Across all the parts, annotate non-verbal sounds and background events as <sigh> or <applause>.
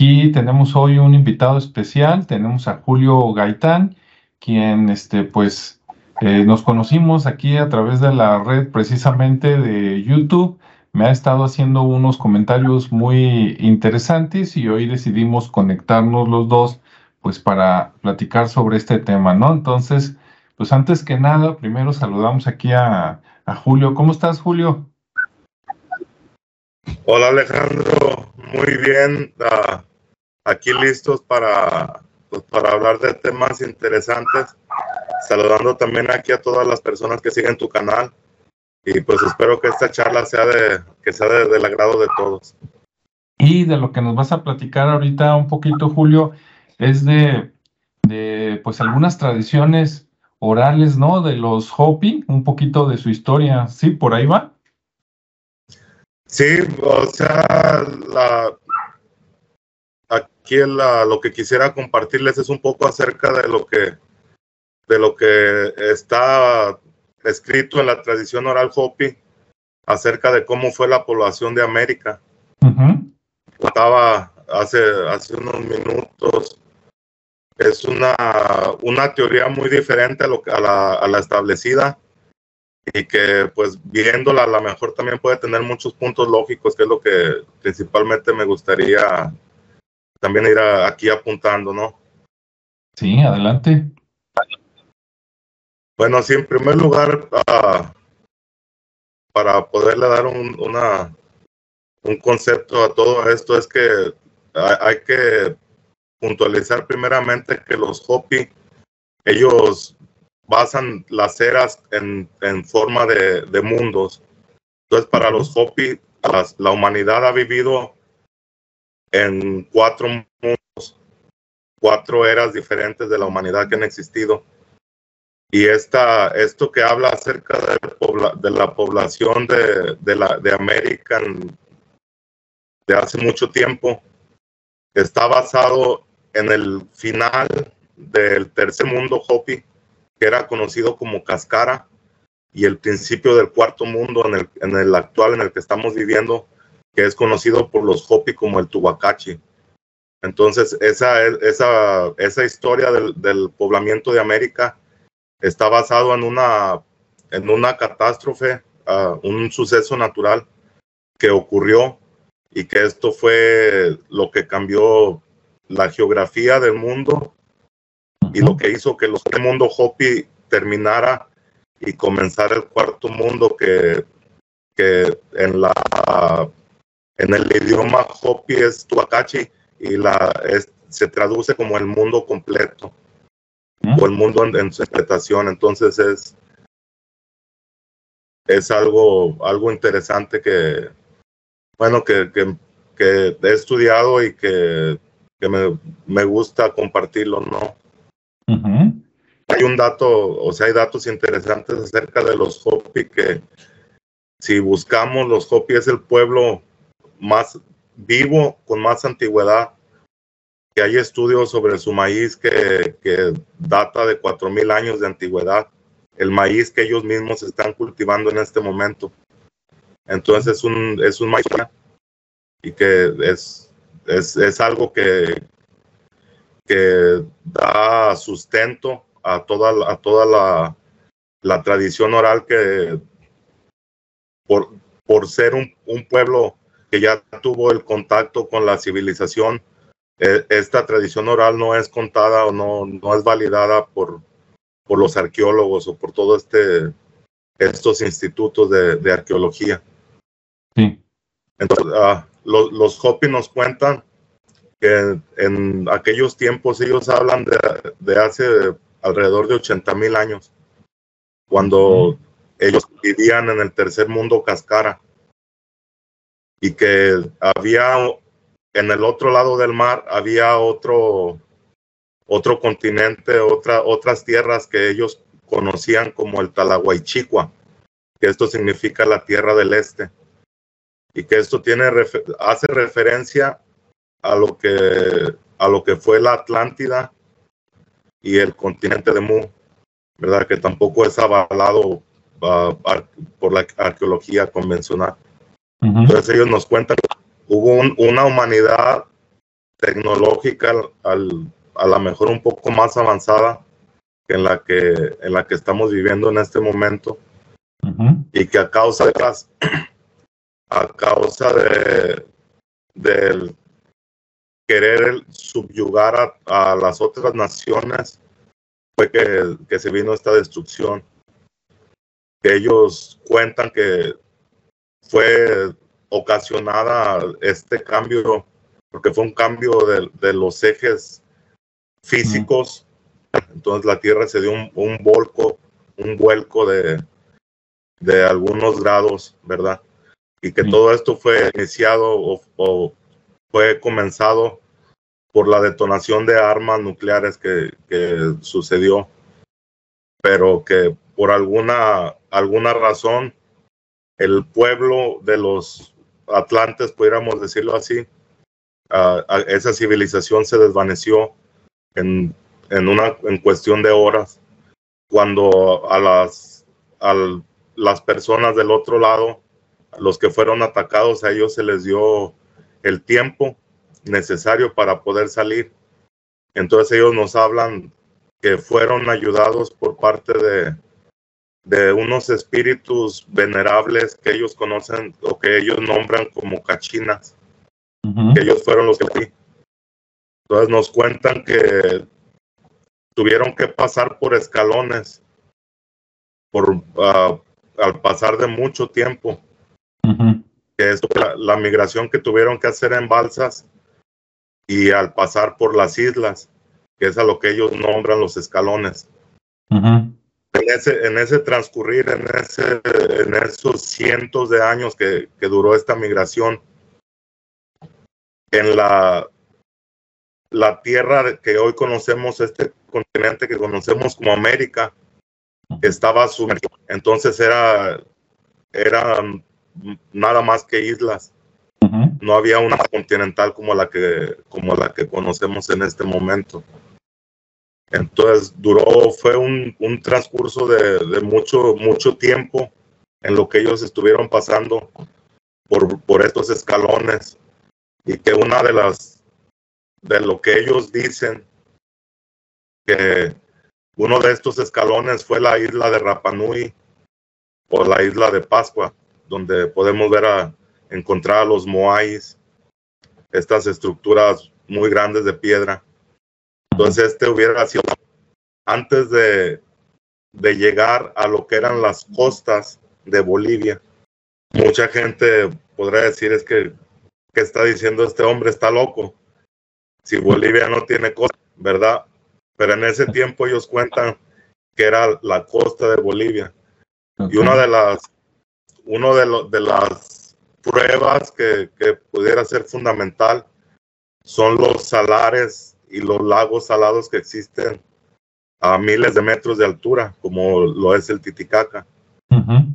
aquí tenemos hoy un invitado especial, tenemos a Julio Gaitán, quien este, pues eh, nos conocimos aquí a través de la red precisamente de YouTube. Me ha estado haciendo unos comentarios muy interesantes y hoy decidimos conectarnos los dos pues para platicar sobre este tema, ¿no? Entonces, pues antes que nada, primero saludamos aquí a, Julio. ¿Cómo estás, Julio? Hola Alejandro, muy bien. Uh, aquí listos para, pues, para hablar de temas interesantes. Saludando también aquí a todas las personas que siguen tu canal. Y pues espero que esta charla sea de, que sea del agrado de todos. Y de lo que nos vas a platicar ahorita un poquito, Julio, es de, de pues algunas tradiciones orales, ¿no? De los Hopi, un poquito de su historia. ¿Sí? ¿Por ahí va? Sí, o sea, la, aquí la, lo que quisiera compartirles es un poco acerca de lo que de lo que está escrito en la tradición oral Hopi acerca de cómo fue la población de América. Estaba hace, hace unos minutos. Es una, una teoría muy diferente a, lo, a, la, a la establecida y que pues viéndola a lo mejor también puede tener muchos puntos lógicos, que es lo que principalmente me gustaría también ir aquí apuntando, ¿no? Sí, adelante. Bueno, sí, en primer lugar, uh, para poderle dar un, una, un concepto a todo esto, es que hay, hay que puntualizar primeramente que los Hopi, ellos basan las eras en, en forma de, de, mundos. Entonces, para los Hopi, la humanidad ha vivido en cuatro mundos, cuatro eras diferentes de la humanidad que han existido. Y esta, esto que habla acerca de, la población de, de, la, de América de hace mucho tiempo, está basado en el final del tercer mundo Hopi, que era conocido como Cascara, y el principio del cuarto mundo en el, en el actual en el que estamos viviendo, que es conocido por los Hopi como el Tubacachi. Entonces, esa, esa, esa historia del, poblamiento de América está basado en una, en una catástrofe, uh, un suceso natural que ocurrió y que esto fue lo que cambió la geografía del mundo y lo que hizo que el mundo Hopi terminara y comenzara el cuarto mundo que, que en, la, en el idioma Hopi es Tuacachi y la, es, se traduce como el mundo completo o el mundo en, en, su interpretación. Entonces es, es algo, algo interesante que, bueno, que, que, que he estudiado y que, que me, me gusta compartirlo, ¿no? Hay un dato, o sea, hay datos interesantes acerca de los Hopi que si buscamos, los Hopi es el pueblo más vivo, con más antigüedad, que hay estudios sobre su maíz que, que data de 4.000 años de antigüedad, el maíz que ellos mismos están cultivando en este momento. Entonces es un, es un maíz y que es, es, es algo que, que da sustento a toda, a toda la, la tradición oral que por, por ser un, un, pueblo que ya tuvo el contacto con la civilización, eh, esta tradición oral no es contada o no, no es validada por, por los arqueólogos o por todos este, estos institutos de, de arqueología. Sí. Entonces, uh, los, los Hopi nos cuentan que en aquellos tiempos ellos hablan de, de hace alrededor de 80 mil años, cuando ellos vivían en el tercer mundo cascara y que había en el otro lado del mar había otro otro continente, otra, otras tierras que ellos conocían como el Talahuaychicua, que esto significa la tierra del este, y que esto tiene, hace referencia a lo que, a lo que fue la Atlántida y el continente de Mu, ¿verdad? Que tampoco es avalado uh, por la arqueología convencional. Uh -huh. Entonces ellos nos cuentan hubo un, una humanidad tecnológica al, a lo mejor un poco más avanzada que en la que en la que estamos viviendo en este momento. Y que a causa de las <clears throat> a causa de del querer subyugar a, las otras naciones fue que, que se vino esta destrucción. Que ellos cuentan que fue ocasionada este cambio porque fue un cambio de, de los ejes físicos. Entonces la Tierra se dio un, un volco, un vuelco de, de, algunos grados, ¿verdad? Y que todo esto fue iniciado o, o, fue comenzado por la detonación de armas nucleares que, que sucedió, pero que por alguna, alguna razón el pueblo de los atlantes, pudiéramos decirlo así, esa civilización se desvaneció en, en, una en cuestión de horas cuando a las a las personas del otro lado los que fueron atacados a ellos se les dio el tiempo necesario para poder salir. Entonces ellos nos hablan que fueron ayudados por parte de, de unos espíritus venerables que ellos conocen o que ellos nombran como cachinas que ellos fueron los que entonces nos cuentan que tuvieron que pasar por escalones por uh, al pasar de mucho tiempo. Que es la, la, migración que tuvieron que hacer en balsas y al pasar por las islas que es a lo que ellos nombran los escalones ese en ese transcurrir en ese en esos cientos de años que, que duró esta migración en la, la tierra que hoy conocemos, este continente que conocemos como América, estaba sumergido. Entonces era, era nada más que islas. No había una continental como la que, como la que conocemos en este momento. Entonces duró, fue un, un transcurso de, de, mucho, mucho tiempo en lo que ellos estuvieron pasando por, por estos escalones y que una de las de lo que ellos dicen que uno de estos escalones fue la isla de Rapanui o la isla de Pascua, donde podemos ver a encontrar a los moais, estas estructuras muy grandes de piedra. Entonces este hubiera sido antes de, de llegar a lo que eran las costas de Bolivia. Mucha gente podrá decir es que que está diciendo este hombre está loco. Si Bolivia no tiene costa, ¿verdad? Pero en ese tiempo ellos cuentan que era la costa de Bolivia. Y una de las, uno de, lo, de las pruebas que, que pudiera ser fundamental son los salares y los lagos salados que existen a miles de metros de altura, como lo es el Titicaca. Uh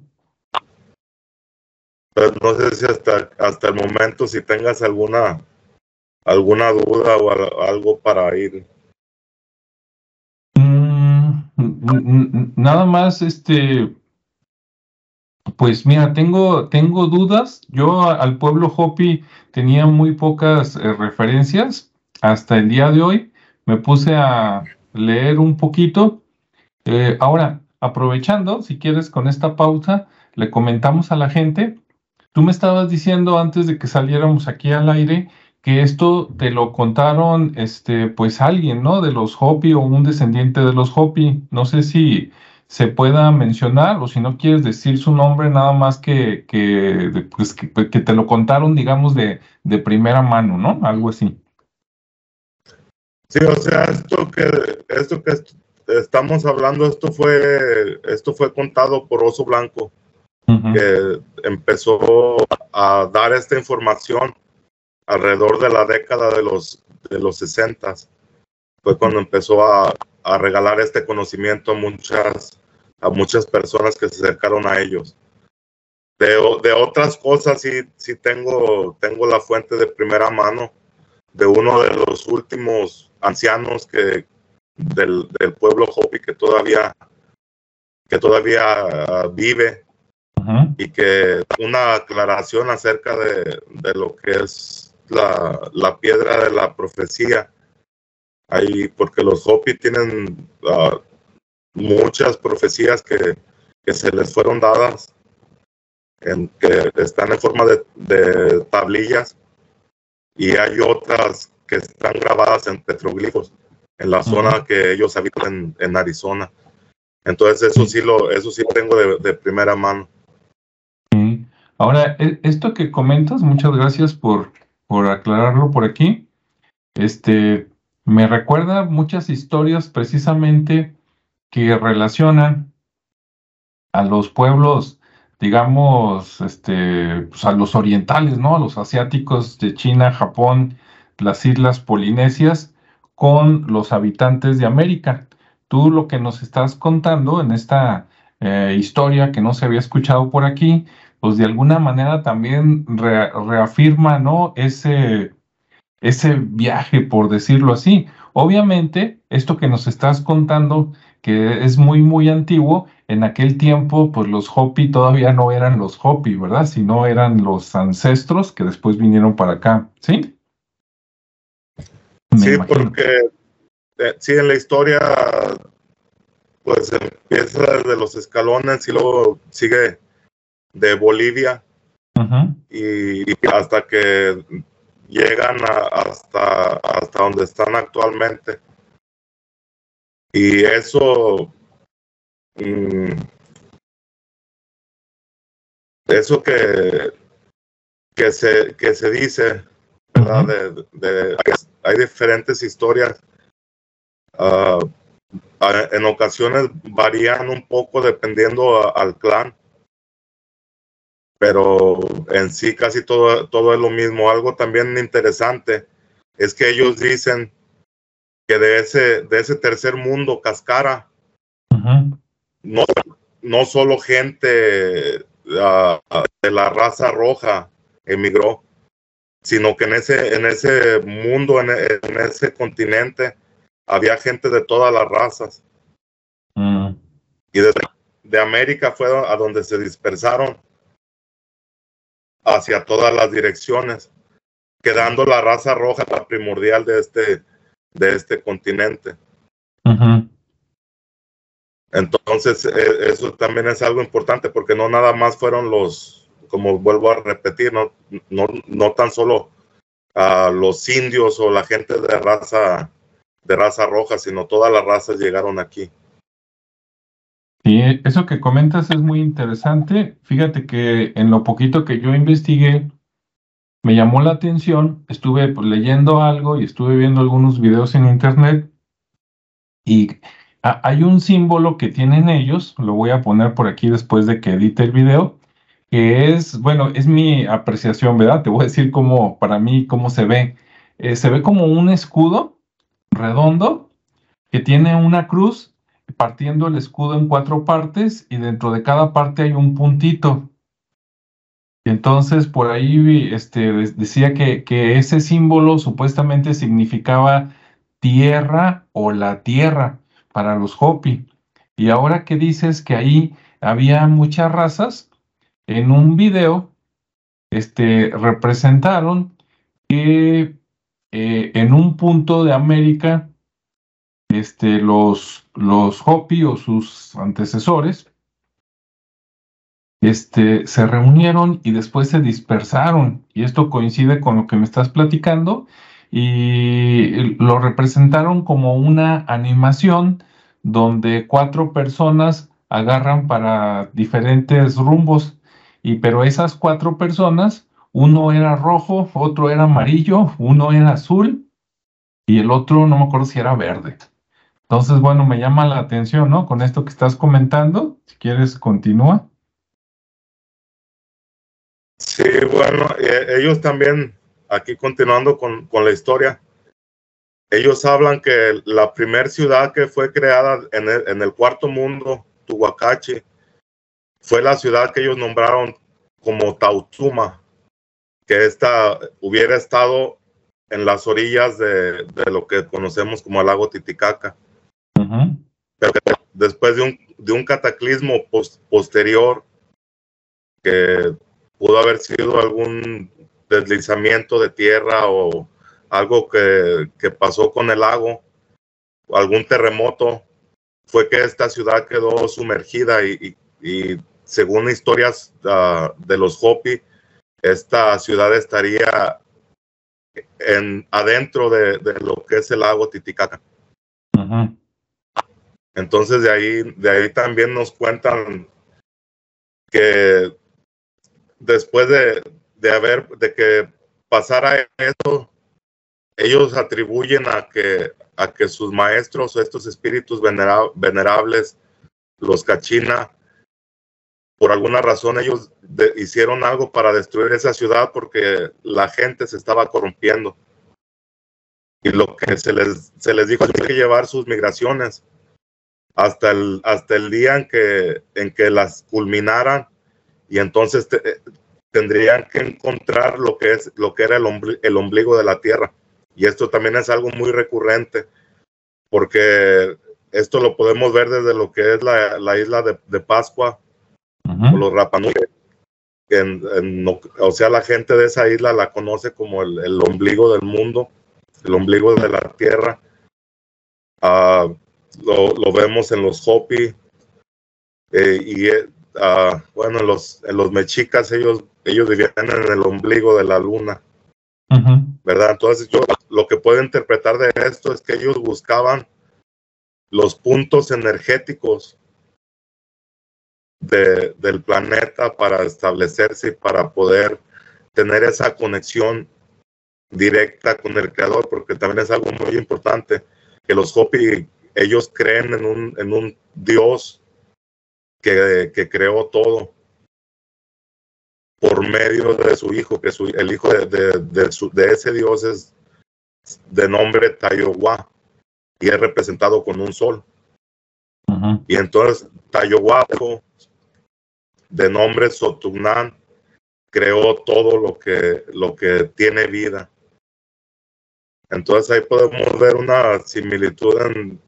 no sé si hasta, hasta el momento si tengas alguna alguna duda o algo para ir. Mm, nada más, este, pues mira, tengo, tengo dudas. Yo al pueblo Hopi tenía muy pocas eh, referencias hasta el día de hoy. Me puse a leer un poquito. Eh, ahora, aprovechando, si quieres, con esta pausa, le comentamos a la gente Tú me estabas diciendo antes de que saliéramos aquí al aire que esto te lo contaron, este, pues alguien, ¿no? De los Hopi o un descendiente de los Hopi. No sé si se pueda mencionar o si no quieres decir su nombre, nada más que, que, pues, que, que te lo contaron, digamos, de, de, primera mano, ¿no? Algo así. Sí, o sea, esto que, esto que estamos hablando, esto fue, esto fue contado por Oso Blanco que empezó a dar esta información alrededor de la década de los, de los 60. Fue cuando empezó a, a regalar este conocimiento a muchas, a muchas personas que se acercaron a ellos. De, de, otras cosas sí, sí tengo, tengo la fuente de primera mano de uno de los últimos ancianos que, del, del pueblo Hopi que todavía, que todavía vive. Y que una aclaración acerca de, de, lo que es la, piedra de la profecía. Ahí, porque los Hopi tienen ah, muchas profecías que, se les fueron dadas, en, que están en forma de, tablillas, y hay otras que están grabadas en petroglifos en la zona que ellos habitan en, Arizona. Entonces eso sí lo, eso sí tengo de, primera mano. Ahora, e, esto que comentas, muchas gracias por, por aclararlo por aquí. Este, me recuerda muchas historias precisamente que relacionan a los pueblos, digamos, este, pues a los orientales, ¿no? A los asiáticos de China, Japón, las islas polinesias, con los habitantes de América. Tú lo que nos estás contando en esta eh, historia que no se había escuchado por aquí, pues de alguna manera también reafirma, ¿no? Ese, ese viaje, por decirlo así. Obviamente, esto que nos estás contando, que es muy, muy antiguo, en aquel tiempo, pues los Hopi todavía no eran los Hopi, ¿verdad? Sino eran los ancestros que después vinieron para acá, ¿sí? Sí, porque eh, sí, en la historia, pues empieza desde los escalones y luego sigue de Bolivia y, hasta que llegan hasta, hasta donde están actualmente. Y eso, mm, eso que, que, se, que se dice, ¿verdad? de, hay diferentes historias. Ah, en ocasiones varían un poco dependiendo al clan pero en sí casi todo, todo es lo mismo. Algo también interesante es que ellos dicen que de ese, de ese tercer mundo, Cascara, no, no solo gente ah, de la raza roja emigró, sino que en ese, en ese mundo, en, ese continente, había gente de todas las razas. Mm. Y de, de América fue a donde se dispersaron hacia todas las direcciones, quedando la raza roja la primordial de este, de este continente. Entonces, e, eso también es algo importante porque no nada más fueron los, como vuelvo a repetir, no, no, no tan solo a los indios o la gente de raza, de raza roja, sino todas las razas llegaron aquí. Sí, eso que comentas es muy interesante. Fíjate que en lo poquito que yo investigué, me llamó la atención, estuve pues, leyendo algo y estuve viendo algunos videos en internet y hay un símbolo que tienen ellos, lo voy a poner por aquí después de que edite el video, que es, bueno, es mi apreciación, ¿verdad? Te voy a decir cómo, para mí, cómo se ve. Eh, se ve como un escudo redondo que tiene una cruz partiendo el escudo en cuatro partes y dentro de cada parte hay un puntito. Entonces, por ahí este, decía que, que ese símbolo supuestamente significaba tierra o la tierra para los Hopi. Y ahora que dices que ahí había muchas razas, en un video este, representaron que eh, en un punto de América este, los, los Hopi o sus antecesores este, se reunieron y después se dispersaron. Y esto coincide con lo que me estás platicando. Y lo representaron como una animación donde cuatro personas agarran para diferentes rumbos. Y pero esas cuatro personas, uno era rojo, otro era amarillo, uno era azul y el otro no me acuerdo si era verde. Entonces, bueno, me llama la atención, ¿no? Con esto que estás comentando, si quieres, continúa. Sí, bueno, eh, ellos también, aquí continuando con, la historia, ellos hablan que la primera ciudad que fue creada en el, en el cuarto mundo, Tuhuacachi, fue la ciudad que ellos nombraron como Tautuma, que esta hubiera estado en las orillas de, de lo que conocemos como el lago Titicaca. Pero después de un, de un cataclismo posterior, que pudo haber sido algún deslizamiento de tierra o algo que, pasó con el lago, algún terremoto, fue que esta ciudad quedó sumergida y, según historias ah, de los Hopi, esta ciudad estaría en, adentro de, lo que es el lago Titicaca. Entonces de ahí, de ahí también nos cuentan que después de, de haber, de que pasara eso, ellos atribuyen a que, a que sus maestros estos espíritus venerables, los cachina, por alguna razón ellos hicieron algo para destruir esa ciudad porque la gente se estaba corrompiendo. Y lo que se les, se les dijo es que llevar sus migraciones hasta el, hasta el día en que, en que las culminaran y entonces tendrían que encontrar lo que, es, lo que era el, el ombligo de la tierra. Y esto también es algo muy recurrente porque esto lo podemos ver desde lo que es la, la isla de, de Pascua o los Rapanui. o sea, la gente de esa isla la conoce como el, el ombligo del mundo, el ombligo de la tierra. Uh, lo, lo, vemos en los Hopi. Eh, y uh, bueno, en los, en los mexicas ellos, ellos vivían en el ombligo de la luna. ¿Verdad? Entonces yo lo que puedo interpretar de esto es que ellos buscaban los puntos energéticos del planeta para establecerse y para poder tener esa conexión directa con el creador, porque también es algo muy importante que los Hopi, ellos creen en un, en un Dios que, que creó todo por medio de su hijo, que su, el hijo de, de, de, ese Dios es de nombre Tayowa y es representado con un sol. Y entonces Tayohuapo de nombre Sotunan, creó todo lo que, lo que tiene vida. Entonces ahí podemos ver una similitud en,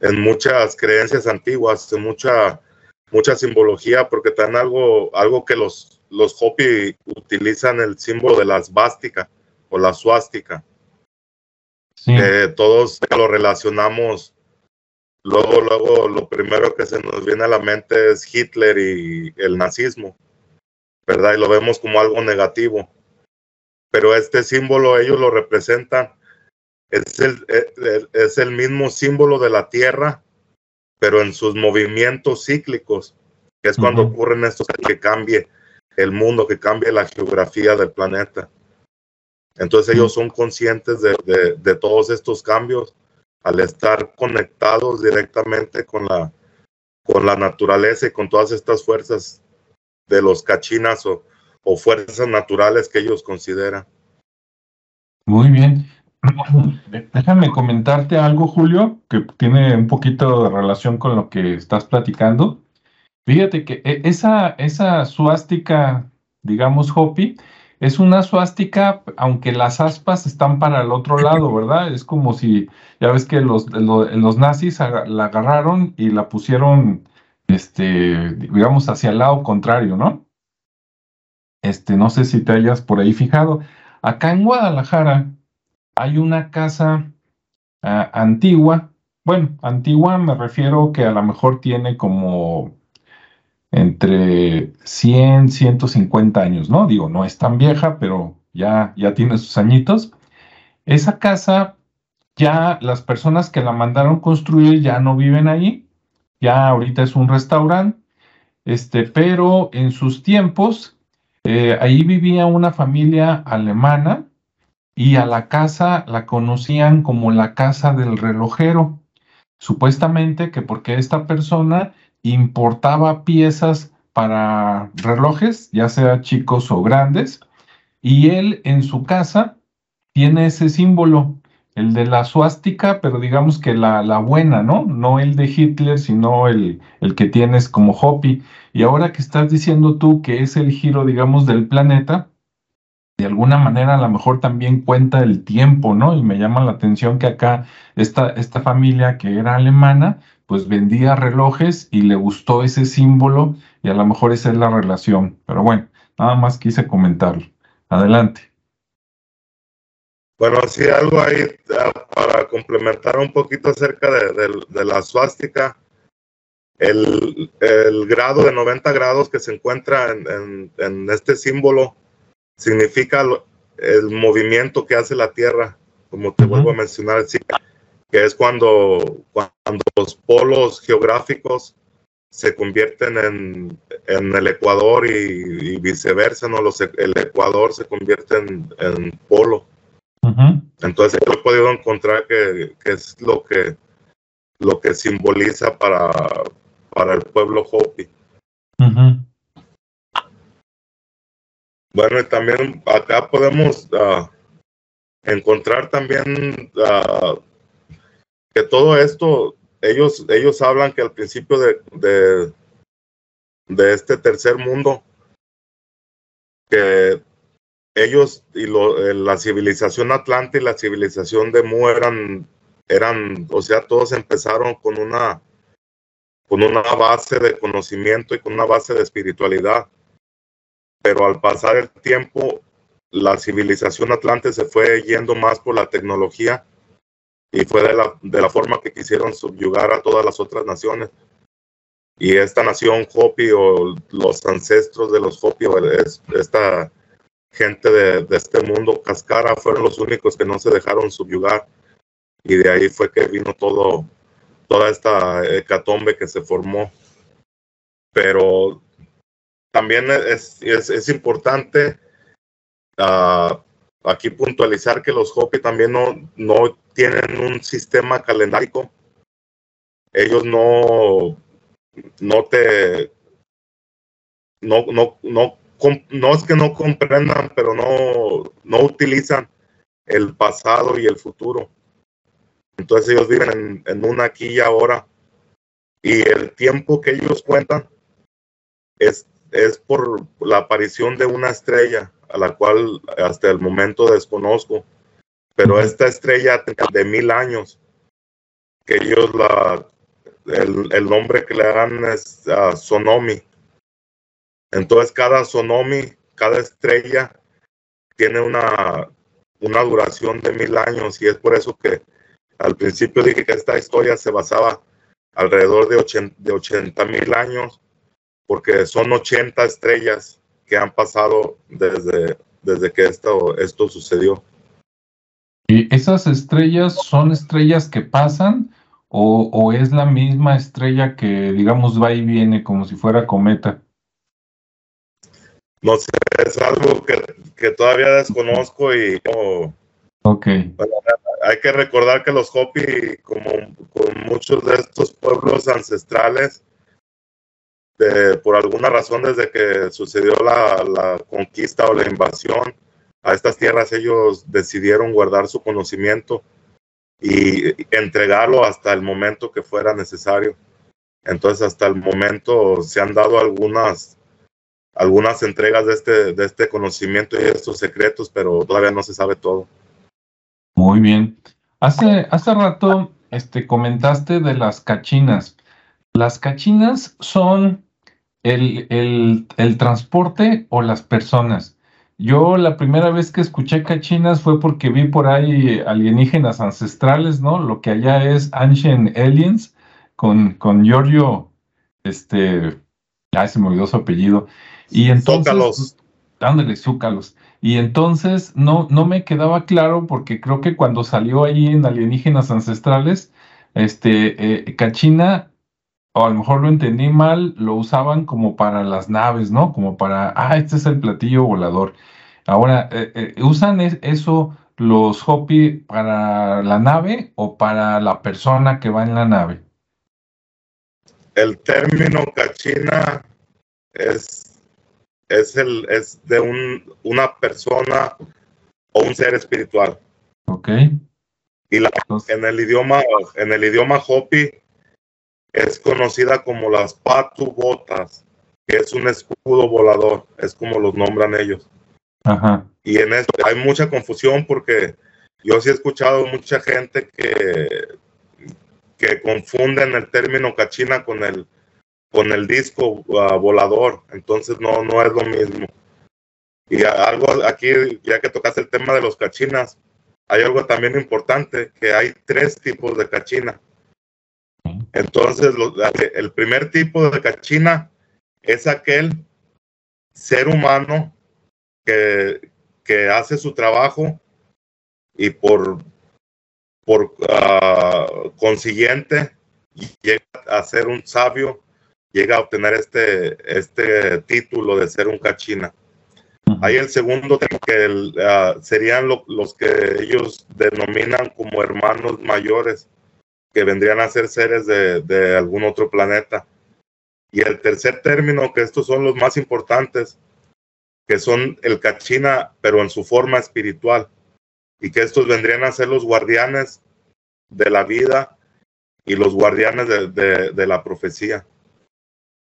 en muchas creencias antiguas, en mucha, mucha simbología, porque tan algo, algo que los, los Hopi utilizan el símbolo de la svástica o la suástica. todos lo relacionamos Luego, luego, lo primero que se nos viene a la mente es Hitler y el nazismo, ¿verdad? Y lo vemos como algo negativo. Pero este símbolo ellos lo representan, es el, es el mismo símbolo de la Tierra, pero en sus movimientos cíclicos, que es cuando ocurren estos que cambie el mundo, que cambie la geografía del planeta. Entonces ellos son conscientes de, de, de todos estos cambios al estar conectados directamente con la, con la naturaleza y con todas estas fuerzas de los cachinas o, fuerzas naturales que ellos consideran. Muy bien. <clears throat> Déjame comentarte algo, Julio, que tiene un poquito de relación con lo que estás platicando. Fíjate que e, esa, esa suástica, digamos, Hopi, es una suástica, aunque las aspas están para el otro lado, <clears throat> ¿verdad? Es como si, ya ves que los, los, nazis la agarraron y la pusieron, este, digamos, hacia el lado contrario, ¿no? Este, no sé si te hayas por ahí fijado. Acá en Guadalajara hay una casa ah, antigua, bueno, antigua me refiero que a lo mejor tiene como entre 100, 150 años, ¿no? Digo, no es tan vieja, pero ya, ya tiene sus añitos. Esa casa, ya las personas que la mandaron construir ya no viven ahí, ya ahorita es un restaurante, este, pero en sus tiempos, eh, ahí vivía una familia alemana y a la casa la conocían como la casa del relojero. Supuestamente que porque esta persona importaba piezas para relojes, ya sea chicos o grandes, y él en su casa tiene ese símbolo, el de la suástica, pero digamos que la, la buena, ¿no? No el de Hitler, sino el, el que tienes como Hopi. Y ahora que estás diciendo tú que es el giro, digamos, del planeta, de alguna manera a lo mejor también cuenta el tiempo, ¿no? Y me llama la atención que acá esta, esta familia que era alemana, pues vendía relojes y le gustó ese símbolo y a lo mejor esa es la relación. Pero bueno, nada más quise comentarlo. Adelante. Bueno, sí, algo ahí para complementar un poquito acerca de, la suástica. El, grado de 90 grados que se encuentra en, este símbolo significa el movimiento que hace la Tierra, como te vuelvo a mencionar, que es cuando, cuando los polos geográficos se convierten en, el Ecuador y, viceversa, ¿no? Los, el Ecuador se convierte en polo. Entonces yo he podido encontrar que, es lo que lo que simboliza para, para el pueblo Hopi. Bueno, y también acá podemos uh, encontrar también uh, que todo esto, ellos, ellos hablan que al principio de, de, este tercer mundo, que ellos y eh, la civilización Atlante y la civilización de Mu eran, eran, o sea, todos empezaron con una, con una base de conocimiento y con una base de espiritualidad. Pero al pasar el tiempo, la civilización Atlante se fue yendo más por la tecnología y fue de la, de la forma que quisieron subyugar a todas las otras naciones. Y esta nación Hopi o los ancestros de los Hopi, esta gente de, este mundo cascara fueron los únicos que no se dejaron subyugar y de ahí fue que vino todo toda esta hecatombe que se formó pero también es, es, importante uh, aquí puntualizar que los Hopi también no, no tienen un sistema calendárico ellos no no te no, no, no no es que no comprendan, pero no, no utilizan el pasado y el futuro. Entonces ellos viven en, un aquí y ahora. Y el tiempo que ellos cuentan es, es por la aparición de una estrella, a la cual hasta el momento desconozco. Pero esta estrella de mil años, que ellos la, el, nombre que le dan es uh, Sonomi entonces cada sonomi, cada estrella tiene una, una duración de mil años y es por eso que al principio dije que esta historia se basaba alrededor de 80 mil años porque son 80 estrellas que han pasado desde, desde que esto, esto sucedió. ¿Y esas estrellas son estrellas que pasan o, o, es la misma estrella que, digamos, va y viene como si fuera cometa? no sé, es algo que, todavía desconozco y ok. hay que recordar que los Hopi, como con muchos de estos pueblos ancestrales, por alguna razón desde que sucedió la, la, conquista o la invasión a estas tierras, ellos decidieron guardar su conocimiento y entregarlo hasta el momento que fuera necesario. Entonces, hasta el momento se han dado algunas algunas entregas de este, de este conocimiento y estos secretos, pero todavía no se sabe todo. Muy bien. Hace, hace rato este, comentaste de las cachinas. ¿Las cachinas son el, el, el transporte o las personas? Yo la primera vez que escuché cachinas fue porque vi por ahí alienígenas ancestrales, ¿no? Lo que allá es Ancient Aliens, con, con Giorgio, este, ya se me olvidó su apellido. Y entonces, dándole zúcalos. Y entonces no, no me quedaba claro porque creo que cuando salió ahí en Alienígenas Ancestrales, este, eh, Cachina, o a lo mejor lo entendí mal, lo usaban como para las naves, ¿no? Como para, ah, este es el platillo volador. Ahora, eh, eh, ¿usan eso los Hopi para la nave o para la persona que va en la nave? El término cachina es es, el, es de un, una persona o un ser espiritual. Ok. Y la, en el idioma, en el idioma Hopi es conocida como las patubotas, que es un escudo volador, es como los nombran ellos. Ajá. Y en esto hay mucha confusión porque yo sí he escuchado mucha gente que, que confunden el término cachina con el, con el disco uh, volador, entonces no, no es lo mismo. Y algo aquí, ya que tocas el tema de los cachinas, hay algo también importante, que hay tres tipos de cachina. Entonces, el primer tipo de cachina es aquel ser humano que, que hace su trabajo y por, por ah, consiguiente llega a ser un sabio, llega a obtener este, este título de ser un cachina. Hay el segundo que ah, serían los que ellos denominan como hermanos mayores, que vendrían a ser seres de, de, algún otro planeta. Y el tercer término, que estos son los más importantes, que son el cachina, pero en su forma espiritual, y que estos vendrían a ser los guardianes de la vida y los guardianes de, de, la profecía.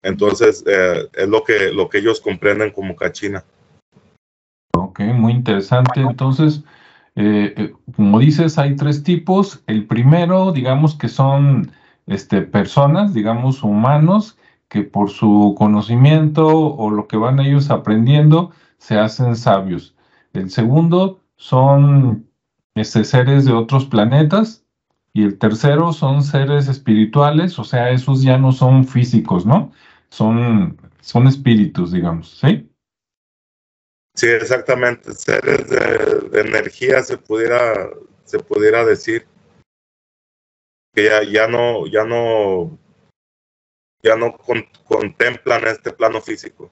Entonces, eh, es lo que, lo que ellos comprenden como cachina. Ok, muy interesante. Entonces, eh, eh, como dices, hay tres tipos. El primero, digamos que son este, personas, digamos, humanos, que por su conocimiento o lo que van ellos aprendiendo, se hacen sabios. El segundo son este, seres de otros planetas, y el tercero son seres espirituales, o sea, esos ya no son físicos, ¿no? Son, son espíritus, digamos, ¿sí? Sí, exactamente. Seres de, energía se pudiera, se pudiera decir que ya, ya no, ya no, ya no contemplan este plano físico.